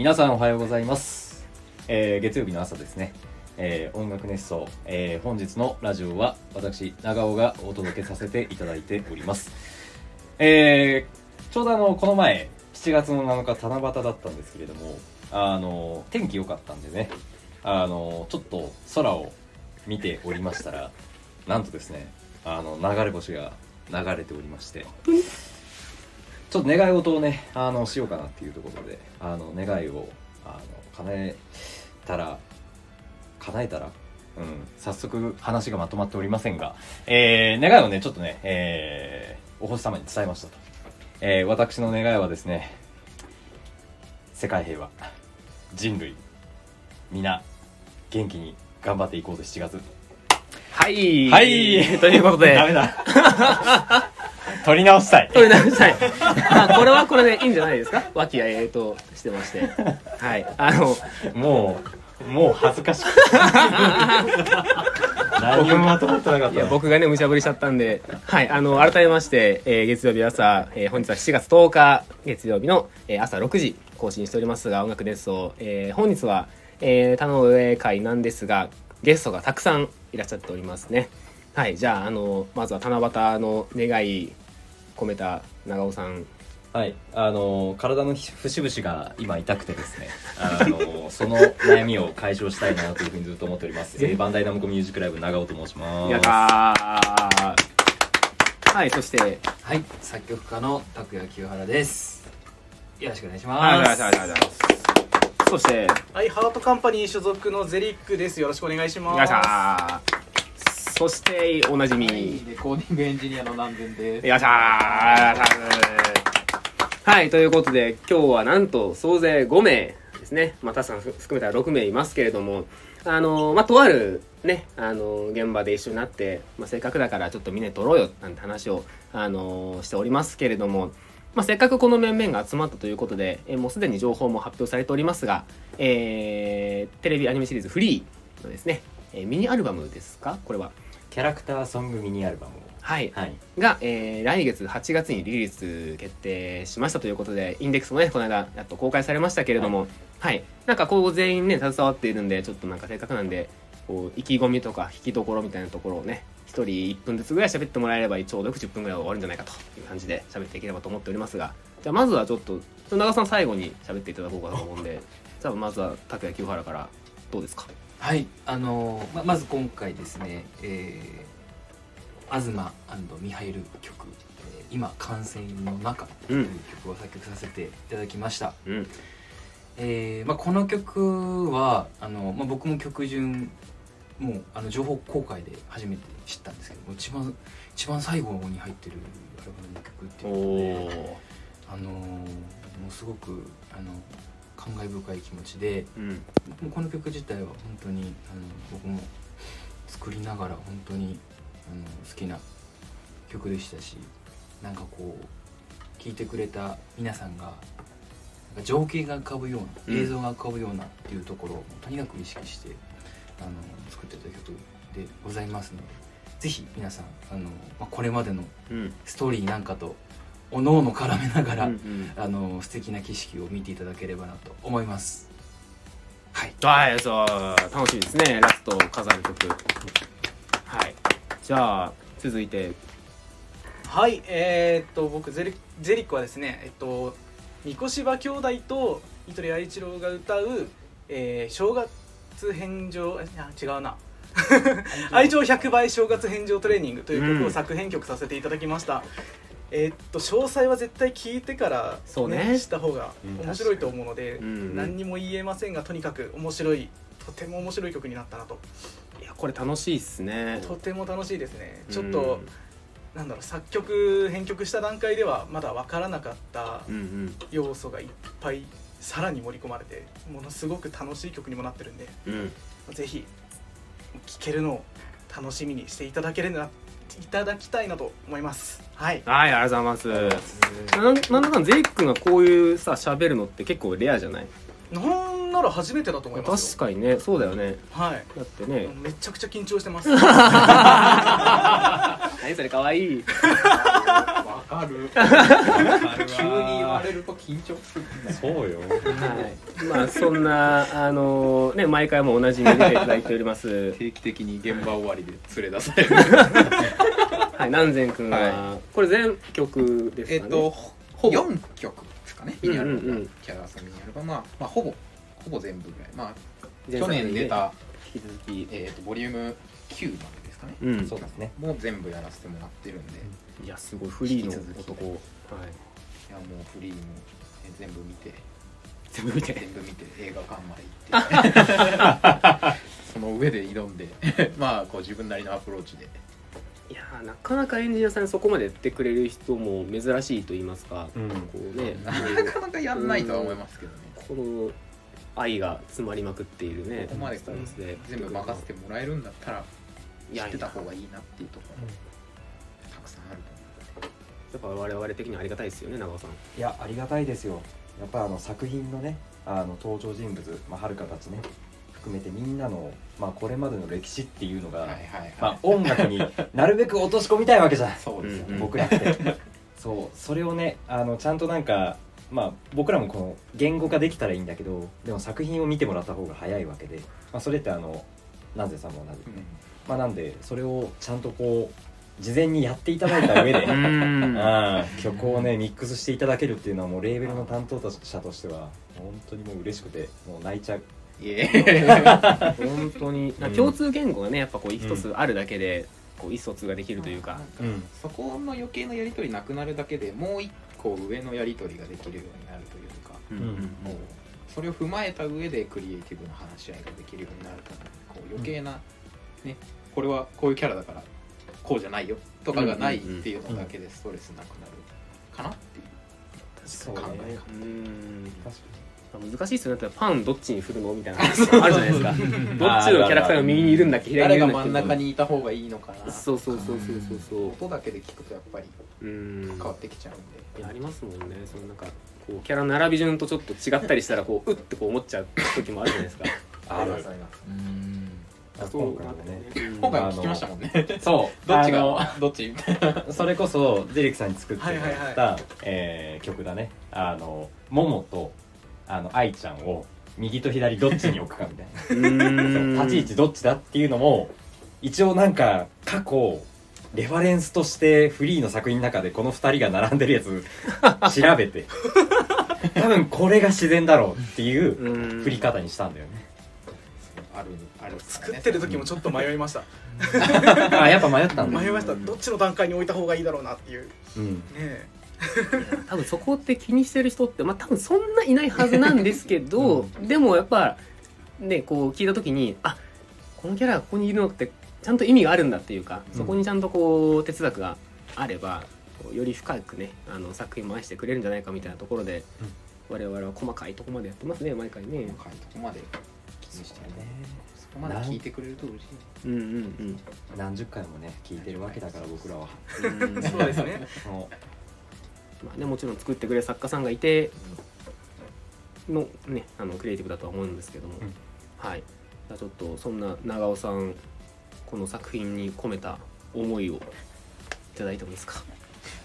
皆さんおはようございます、えー月曜日の朝ですね、えー音楽熱奏、えー本日のラジオは私長尾がお届けさせていただいております。えーちょうどあのこの前7月の7日七夕だったんですけれどもあの天気良かったんでね。あのちょっと空を見ておりましたらなんとですねあの流れ星が流れておりまして。ちょっと願い事をねあのしようかなっていうところであの願いをあの叶えたら叶えたらうん早速話がまとまっておりませんが、えー願いをねちょっとね、えーお星様に伝えましたと、えー私の願いはですね世界平和人類皆元気に頑張っていこうぜ7月。はい。はい。ということで、ダメだ 取り直したい取り直したい。まあ、これはこれでいいんじゃないですか？和気あいあいとしてまして。はい。あの、もうもう恥ずかしく 何もまとまってなかったいや、僕がね、無茶ぶりしちゃったんで、はい。あの、改めまして、えー月曜日朝、えー本日は7月10日、月曜日の、えー朝6時更新しておりますが、音楽熱奏、えー本日は、えー、田上会なんですが、ゲストがたくさんいらっしゃっておりますね。はい。じゃあ、あの、まずは七夕の願い込めた長尾さん、はい、あの体の節々が今痛くてですね、あのその悩みを解消したいなというふうにずっと思っております。え？ーバンダイナムコミュージックライブ長尾と申します。やったーはい、そして、はい、作曲家の拓也清原です。よろしくお願いしあます。りがとうございます。そして、はい、ハートカンパニー所属のゼリックです。よろしくお願いします。そして、おなじみ、はい、レコーディングエンジニアの南禅です。よいしょーはい、ということで、今日はなんと総勢5名ですね。まあ、たさん含めたら6名いますけれども、あのーまあ、とあるね、あのー現場で一緒になって、まあ、せっかくだからちょっとみんなで撮ろうよなんて話を、あのーしておりますけれども、まあ、せっかくこの面々が集まったということで、えーもうすでに情報も発表されておりますが、えーテレビアニメシリーズ「フリーのですね、えーミニアルバムですか？これは。キャラクターソングミニアルバムを。はい、はい。が、えー来月8月にリリース決定しましたということでインデックスもねこの間やっと公開されましたけれども。はい、なんかこう全員ね携わっているんでちょっとなんかせっかくなんでこう意気込みとか引きどころみたいなところをね一人1分ずつぐらい喋ってもらえればちょうどよく10分ぐらい終わるんじゃないかという感じで喋っていければと思っておりますが。じゃあまずはちょっと長尾さん最後に喋っていただこうかなと思うんでじゃあまずは拓也清原からどうですか？はい、あのーままず今回ですね、えー、東ミハイル曲、えー今感染の中という曲を作曲させていただきました。うんえーまあ、この曲はあの、まあ、僕も曲順もうあの情報公開で初めて知ったんですけども一番一番最後に入ってるアルバムの曲っていうことで、あのーもうすごくあの感慨深い気持ちでうん。もうこの曲自体は本当にあの僕も作りながら本当にあの好きな曲でしたしなんかこう聴いてくれた皆さんが情景が浮かぶよううん。な映像が浮かぶようなっていうところをとにかく意識してあの作ってた曲でございますのでぜひ皆さんあの、まあ、これまでのうん。ストーリーなんかとおのおの絡めながら、うんうんあの素敵な景色を見ていただければなと思いますはいはい、そう、楽しみですね。ラストを飾る曲。はい。じゃあ、続いて、はい、えーっと、僕ゼリ、ゼリックはですね、えっと、三越柴兄弟とニトリ愛一郎が歌う、えー正月返上、あ違うな。愛情100倍正月返上トレーニングという曲うんを作編曲させていただきました。えーっと詳細は絶対聞いてから、そうねした方がうん面白いと思うので、うんうん何にも言えませんがとにかく面白いとても面白い曲になったなといや、これ楽しいっすね。とても楽しいですねちょっうとん、なんだろう作曲編曲した段階ではまだ分からなかった。要素がいっぱいさらに盛り込まれてものすごく楽しい曲にもなってるんでうん。ぜひ聴けるのを楽しみにしていただければいただきたいなと思います。はい。はい、ありがとうございます。なんだかんだゼイ君がこういうさ、喋るのって結構レアじゃない？なんなら初めてだと思いますよ。確かにね、そうだよね。はい。だってね、めちゃくちゃ緊張してます。何それかわいい。わかる急に言われると緊張する。そうよ。はい、まあそんなあのね毎回もおなじみでいただいております。定期的に現場終わりで連れ出される。はい南禅君は、はこれ全曲ですかね。えっとほぼ4曲ですかね。ミニアルバム、うんうんうんキャラさんミニアルバムは、まあ、ほぼほぼ全部ぐらい。まあ去年出た、引き続き、えー、とボリューム9までかね。うん。そうですね。もう全部やらせてもらってるんで、いいやすごいフリーの男。はい。やもうフリーもえ全部見て。全部見て。全部見て映画館まで行って。その上で挑んで。まあこう自分なりのアプローチで。いやーなかなかエンジニアさんにそこまでやってくれる人も珍しいと言いますか、うん。こうね。なかなかやんないとは思いますけどね。この愛が詰まりまくっているねここまで。全部任せてもらえるんだったら知ってた方がいいなっていうところたくさんあると思やっぱ我々的にはありがたいですよね長尾さん。いやありがたいですよ。やっぱあの作品のねあの登場人物まあはるかたちね含めてみんなの、まあ、これまでの歴史っていうのが、うはいはいはい、まあ、音楽になるべく落とし込みたいわけじゃん。そうですよね、うん僕らって。そう。それをねあのちゃんとなんかまあ僕らもこの言語化できたらいいんだけどでも作品を見てもらった方が早いわけで、まあ、それってあの南ぜさんも同じ、うんまあ、なんでそれをちゃんとこう事前にやっていただいた上で ん。ああ曲をねミックスしていただけるっていうのはもうレーベルの担当者としては本当にもう嬉しくてもう泣いちゃう。いえ。本当に。うん共通言語がねやっぱこう一つあるだけでこう意思疎通ができるというか、うん。そこの余計なやり取りなくなるだけでもう一個上のやり取りができるようになるというかうんうん。もうそれを踏まえた上でクリエイティブな話し合いができるようになるとこう余計な、ねこれはこういうキャラだからこうじゃないよ。とかがないっていうのだけでストレスなくなるかなっていう。そう考えね。方うん。確か難しいですよ。ねパンどっちに振るのみたいな。話あるじゃないですか。どっちのキャラクターが右にいるんだっけ？左にい誰がるんだっけ真ん中にいた方がいいのかな？そうそうそうそうそうそう。音だけで聞くとやっぱりうん変わってきちゃうんで。いやありますもんね。そのなんかこうキャラ並び順とちょっと違ったりしたらこううってこう思っちゃう時もあるじゃないですか。ありますありますうん今回もね。うん。今回も聞きましたもんね。そうどっちがどっち？みたいなそれこそゼリクさんに作ってもらはいった、はい。えー曲だね。あのモモとあの愛ちゃんを右と左どっちに置くかみたいな。立ち位置どっちだっていうのも一応なんか過去レファレンスとしてフリーの作品の中でこの2人が並んでるやつ 調べて多分これが自然だろうっていううん。振り方にしたんだよねあるある作ってる時もちょっと迷いました。あやっぱ迷ったんだ。迷いました。どっちの段階に置いた方がいいだろうなっていう。ねうん。え。多分そこって気にしてる人ってまあ多分そんないないはずなんですけど、でもやっぱねこう聞いた時にあこのキャラがここにいるのってちゃんと意味があるんだっていうか、うん。そこにちゃんとこう哲学があればより深くねあの作品も愛してくれるんじゃないかみたいなところで、我々は細かいところまでやってますね毎回ね。細かいとこまで気にしてるね。そこまで聞いてくれると嬉しい。うんうん何十回もね聞いてるわけだから僕らは。うん。うんそうですね。そまあね、もちろん作ってくれる作家さんがいての,、ね、あのクリエイティブだとは思うんですけども、うん。はい。じゃあちょっとそんな長尾さんこの作品に込めた思いをいただいてもいいですか？う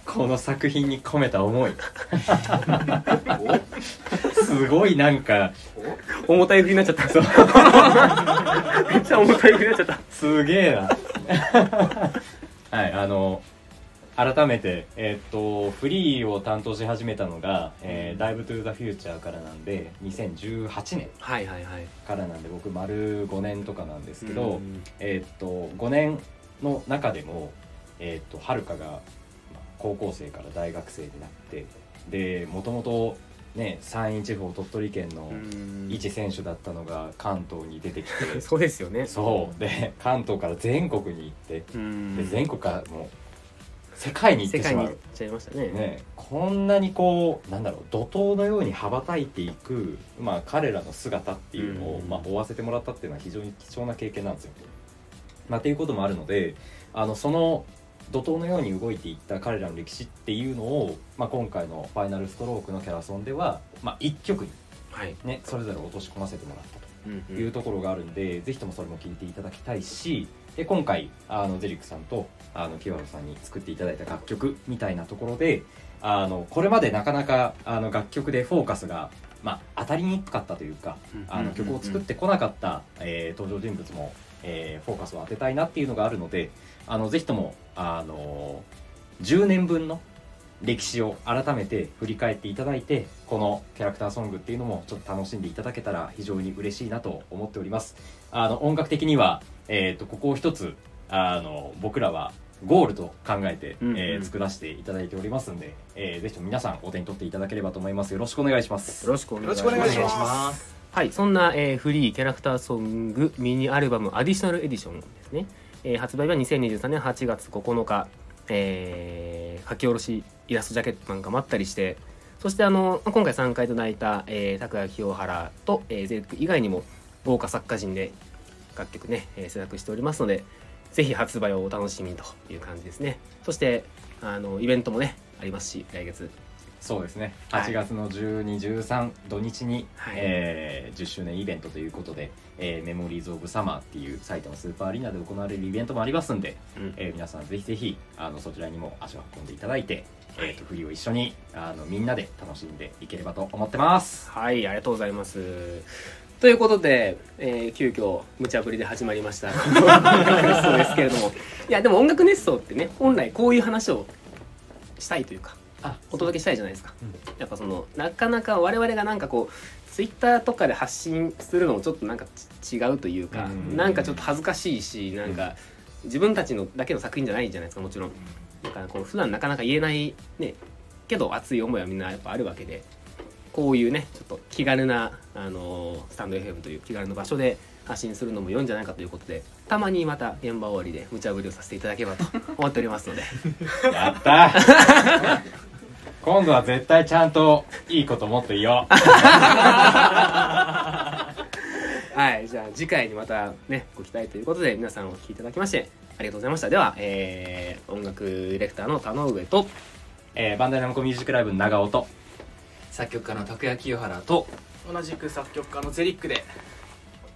この作品に込めた思い。すごいなんか重たい振りになっちゃった。そう。めっちゃ重たい振りになっちゃった。すげえな。はいあの改めてえーっとフリーを担当し始めたのが「えー、ダイブ・トゥ・ザ・フューチャー」からなんで2018年からなんで僕丸5年とかなんですけど、うんえーっと5年の中でもえーっとはるかがまあ高校生から大学生になってでもともとね山陰地方鳥取県のうん。一選手だったのが関東に出てきて。そうですよね。そう。で関東から全国に行って。うん。で全国からもう世界に行ってしまう。ちゃいましたね。ね、こんなにこうなんだろう怒涛のように羽ばたいていく、まあ、彼らの姿っていうのを、うん。まあ、追わせてもらったっていうのは非常に貴重な経験なんですよ。まあ、っていうこともあるのであのその怒涛のように動いていった彼らの歴史っていうのを、まあ、今回の「ファイナルストローク」のキャラソンでは、まあ、1曲に、はい、ね、それぞれ落とし込ませてもらったと。いうところがあるんで、ぜひともそれも聞いていただきたいしで今回あのゼリックさんとあの清原さんに作っていただいた楽曲みたいなところであのこれまでなかなかあの楽曲でフォーカスが、まあ、当たりにくかったというか、あの曲を作ってこなかった、えー登場人物も、えーフォーカスを当てたいなっていうのがあるのであのぜひともあの10年分の歴史を改めて振り返っていただいてこのキャラクターソングっていうのもちょっと楽しんでいただけたら非常に嬉しいなと思っております。あの音楽的には、えー、とここを一つあの僕らはゴールと考えて、うんうん。えー作らせていただいておりますんで、えーぜひとも皆さんお手に取っていただければと思います。よろしくお願いします。よろしくお願いしよろしくお願いします。ますはい、そんな、えーフリーキャラクターソングミニアルバムアディショナルエディションですね、えー発売は2023年8月9日、えー書き下ろしイラストジャケットなんかもあったりしてそしてあの今回参加いただいた、えー、拓也清原と、えーゼリック以外にも豪華作家陣で楽曲ね、えー制作しておりますのでぜひ発売をお楽しみという感じですね。そしてあのイベントもねありますし来月そうですね。はい。8月の1213土日に、はい。えー10周年イベントということで、えーメモリーズ・オブ・サマーっていう埼玉スーパーアリーナで行われるイベントもありますんで、うん。えー皆さんぜひぜひあのそちらにも足を運んでいただいて、えー、と振りを一緒にあのみんなで楽しんでいければと思ってます。はい、ありがとうございます。ということで、えー急遽無茶ぶりで始まりました。音楽熱奏ですけれども。いやでも音楽熱奏ってね本来こういう話をしたいというかあお届けしたいじゃないですか、やっぱそのなかなか我々がなんかこうツイッターとかで発信するのもちょっとなんかち違うというか、うん。なんかちょっと恥ずかしいしなんか自分たちのだけの作品じゃないじゃないですかもちろん。だからこう普段なかなか言えないねけど熱い思いはみんなやっぱあるわけでこういうねちょっと気軽な、あのースタンド FM という気軽な場所で発信するのも良いんじゃないかということでたまにまた現場終わりで無茶ぶりをさせていただければと 思っておりますので。やった今度は絶対ちゃんといいこともっと言おう。はいじゃあ次回にまたねご期待ということで皆さんお聞きいただきましてありがとうございました。では、えー音楽ディレクターの田上とえーバンダイナムコミュージックライブの長尾と作曲家の拓也清原と同じく作曲家のゼリックで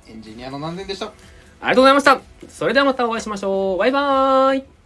エンジニアの南電でした。ありがとうございました。それではまたお会いしましょう。バイバーイ。